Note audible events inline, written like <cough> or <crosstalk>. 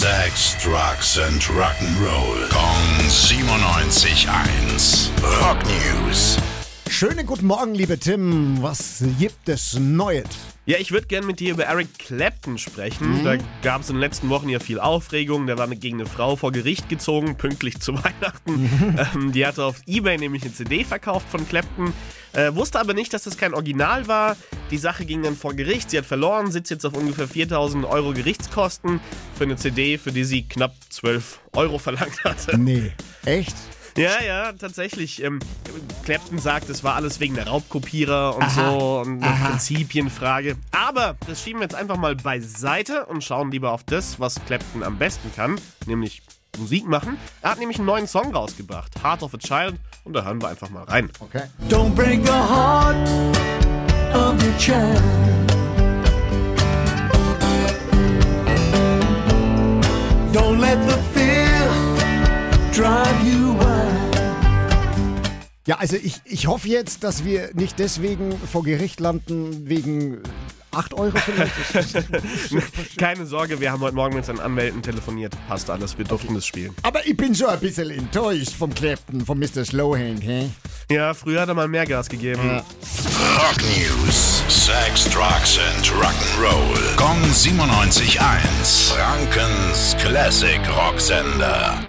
Sex, Drugs and Rock'n'Roll. Kong 97.1. Rock News. Schönen guten Morgen, liebe Tim. Was gibt es Neues? Ja, ich würde gerne mit dir über Eric Clapton sprechen. Da gab es in den letzten Wochen ja viel Aufregung. Der war gegen eine Frau vor Gericht gezogen, pünktlich zu <laughs> Weihnachten. Ähm, die hatte auf Ebay nämlich eine CD verkauft von Clapton. Äh, wusste aber nicht, dass das kein Original war. Die Sache ging dann vor Gericht. Sie hat verloren, sitzt jetzt auf ungefähr 4000 Euro Gerichtskosten für eine CD, für die sie knapp 12 Euro verlangt hatte. Nee. Echt? Ja, ja, tatsächlich. Ähm, Clapton sagt, es war alles wegen der Raubkopierer und Aha, so und eine aha. Prinzipienfrage. Aber das schieben wir jetzt einfach mal beiseite und schauen lieber auf das, was Clapton am besten kann, nämlich Musik machen. Er hat nämlich einen neuen Song rausgebracht, Heart of a Child, und da hören wir einfach mal rein. Okay. Don't break the heart of your child. Don't let the fear drive you wild. Ja, also ich, ich hoffe jetzt, dass wir nicht deswegen vor Gericht landen, wegen 8 Euro vielleicht. <laughs> Keine Sorge, wir haben heute Morgen mit seinen Anwälten telefoniert. Passt alles, wir durften das spielen. Aber ich bin schon ein bisschen enttäuscht vom Clapton, von Mr. Slowhand, hä? Ja, früher hat er mal mehr Gas gegeben. Ja. Rock News. Sex, Drugs and Rock'n'Roll. Kong 97.1. Frankens Classic Rocksender.